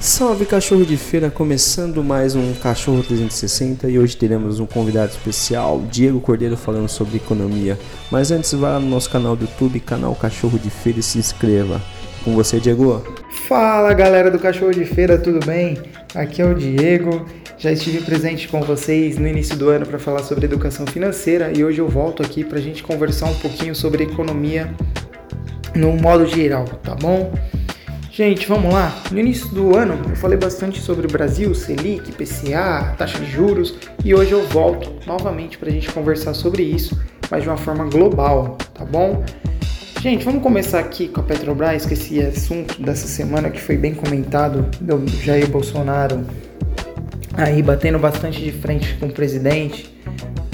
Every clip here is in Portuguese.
Salve cachorro de feira, começando mais um Cachorro 360 e hoje teremos um convidado especial, Diego Cordeiro, falando sobre economia. Mas antes, vá no nosso canal do YouTube, canal Cachorro de Feira e se inscreva. Com você, Diego. Fala galera do Cachorro de Feira, tudo bem? Aqui é o Diego. Já estive presente com vocês no início do ano para falar sobre educação financeira e hoje eu volto aqui para a gente conversar um pouquinho sobre economia no modo geral, tá bom? Gente, vamos lá. No início do ano eu falei bastante sobre o Brasil, Selic, PCA, taxa de juros e hoje eu volto novamente para a gente conversar sobre isso, mas de uma forma global, tá bom? Gente, vamos começar aqui com a Petrobras, que esse assunto dessa semana que foi bem comentado do Jair Bolsonaro aí batendo bastante de frente com o presidente.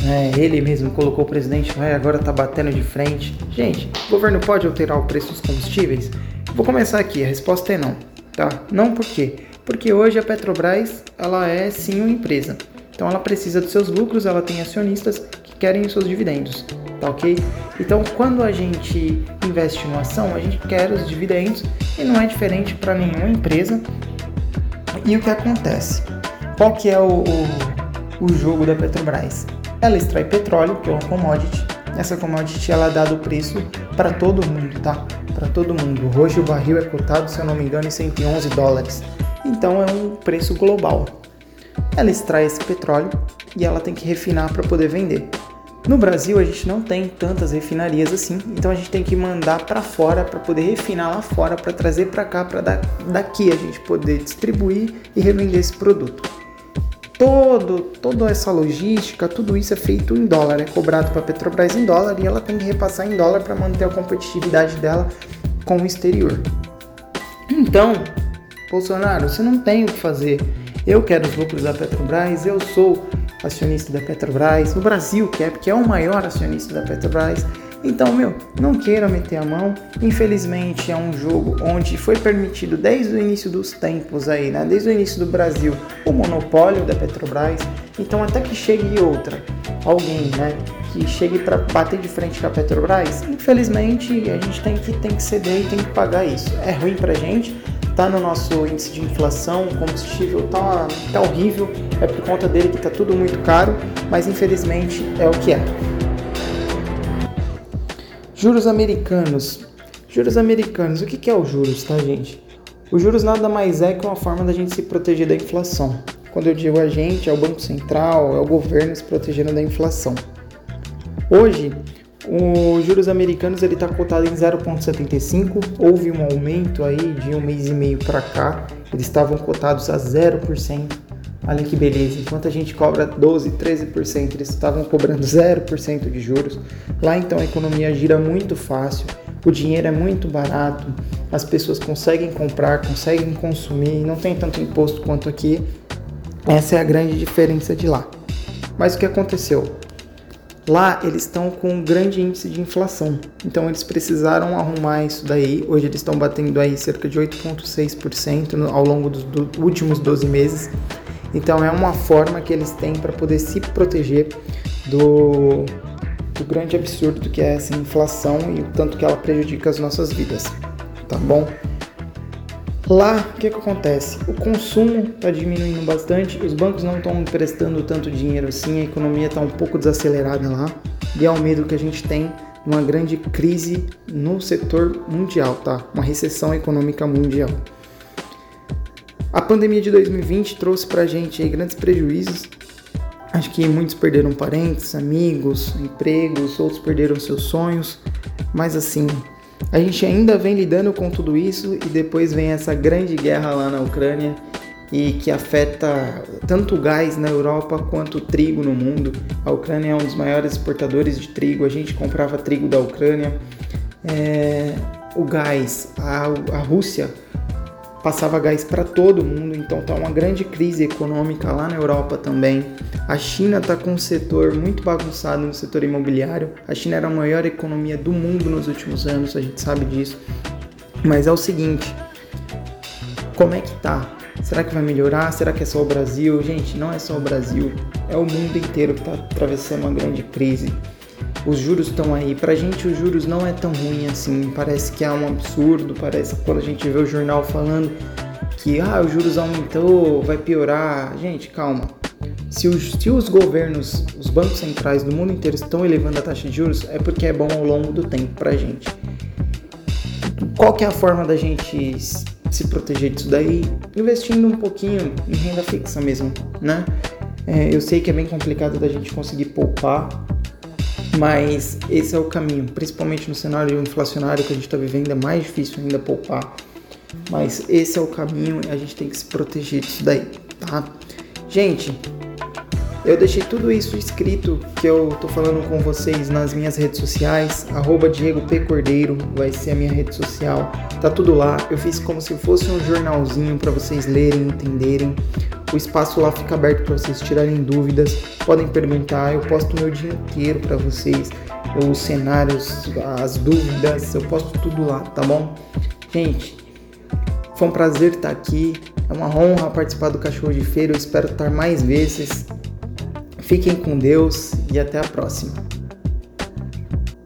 Né? Ele mesmo colocou o presidente, agora tá batendo de frente. Gente, o governo pode alterar o preço dos combustíveis? Vou começar aqui, a resposta é não, tá? Não por quê? Porque hoje a Petrobras, ela é sim uma empresa. Então ela precisa dos seus lucros, ela tem acionistas que querem os seus dividendos, tá ok? Então quando a gente investe em uma ação, a gente quer os dividendos e não é diferente para nenhuma empresa. E o que acontece? Qual que é o, o, o jogo da Petrobras? Ela extrai petróleo, que é uma commodity. Essa commodity ela é dada o preço para todo mundo, tá? Para todo mundo. Hoje o barril é cotado, se eu não me engano, em 111 dólares. Então é um preço global. Ela extrai esse petróleo e ela tem que refinar para poder vender. No Brasil a gente não tem tantas refinarias assim, então a gente tem que mandar para fora para poder refinar lá fora para trazer para cá para daqui a gente poder distribuir e revender esse produto todo, toda essa logística, tudo isso é feito em dólar, é cobrado para a Petrobras em dólar e ela tem que repassar em dólar para manter a competitividade dela com o exterior. Então, Bolsonaro, você não tem o que fazer. Eu quero os lucros da Petrobras, eu sou acionista da Petrobras, o Brasil quer, porque é o maior acionista da Petrobras. Então, meu, não queira meter a mão. Infelizmente, é um jogo onde foi permitido desde o início dos tempos aí, né? Desde o início do Brasil, o monopólio da Petrobras. Então, até que chegue outra, alguém, né? Que chegue para bater de frente com a Petrobras, infelizmente a gente tem que, tem que ceder e tem que pagar isso. É ruim pra gente, tá no nosso índice de inflação, o combustível tá, tá horrível, é por conta dele que tá tudo muito caro, mas infelizmente é o que é. Juros americanos. Juros americanos. O que é os juros, tá, gente? Os juros nada mais é que uma forma da gente se proteger da inflação. Quando eu digo a gente, é o Banco Central, é o governo se protegendo da inflação. Hoje, os juros americanos ele está cotado em 0,75. Houve um aumento aí de um mês e meio para cá. Eles estavam cotados a 0%. Olha que beleza, enquanto a gente cobra 12, 13%, eles estavam cobrando 0% de juros. Lá então a economia gira muito fácil, o dinheiro é muito barato, as pessoas conseguem comprar, conseguem consumir, não tem tanto imposto quanto aqui. Essa é a grande diferença de lá. Mas o que aconteceu? Lá eles estão com um grande índice de inflação, então eles precisaram arrumar isso daí. Hoje eles estão batendo aí cerca de 8,6% ao longo dos do últimos 12 meses. Então é uma forma que eles têm para poder se proteger do, do grande absurdo que é essa inflação e o tanto que ela prejudica as nossas vidas, tá bom? Lá, o que, que acontece? O consumo está diminuindo bastante, os bancos não estão emprestando tanto dinheiro assim, a economia está um pouco desacelerada lá, e é o medo que a gente tem uma grande crise no setor mundial, tá? Uma recessão econômica mundial. A pandemia de 2020 trouxe pra gente aí grandes prejuízos. Acho que muitos perderam parentes, amigos, empregos, outros perderam seus sonhos. Mas assim, a gente ainda vem lidando com tudo isso e depois vem essa grande guerra lá na Ucrânia e que afeta tanto o gás na Europa quanto o trigo no mundo. A Ucrânia é um dos maiores exportadores de trigo, a gente comprava trigo da Ucrânia. É, o gás, a, a Rússia passava gás para todo mundo, então tá uma grande crise econômica lá na Europa também. A China tá com um setor muito bagunçado no setor imobiliário. A China era a maior economia do mundo nos últimos anos, a gente sabe disso. Mas é o seguinte, como é que tá? Será que vai melhorar? Será que é só o Brasil? Gente, não é só o Brasil, é o mundo inteiro que está atravessando uma grande crise os juros estão aí. Pra gente os juros não é tão ruim assim, parece que é um absurdo, parece que quando a gente vê o jornal falando que ah, os juros aumentou, vai piorar. Gente, calma. Se os, se os governos, os bancos centrais do mundo inteiro estão elevando a taxa de juros, é porque é bom ao longo do tempo pra gente. Qual que é a forma da gente se proteger disso daí? Investindo um pouquinho em renda fixa mesmo, né? É, eu sei que é bem complicado da gente conseguir poupar, mas esse é o caminho, principalmente no cenário inflacionário que a gente está vivendo, é mais difícil ainda poupar. Mas esse é o caminho e a gente tem que se proteger disso daí, tá? Gente, eu deixei tudo isso escrito que eu tô falando com vocês nas minhas redes sociais, arroba Diego P. Cordeiro, vai ser a minha rede social, tá tudo lá. Eu fiz como se fosse um jornalzinho para vocês lerem, entenderem. O espaço lá fica aberto para vocês tirarem dúvidas, podem perguntar, eu posto meu dia inteiro para vocês, os cenários, as dúvidas, eu posto tudo lá, tá bom? Gente, foi um prazer estar aqui. É uma honra participar do Cachorro de Feira. Eu espero estar mais vezes. Fiquem com Deus e até a próxima.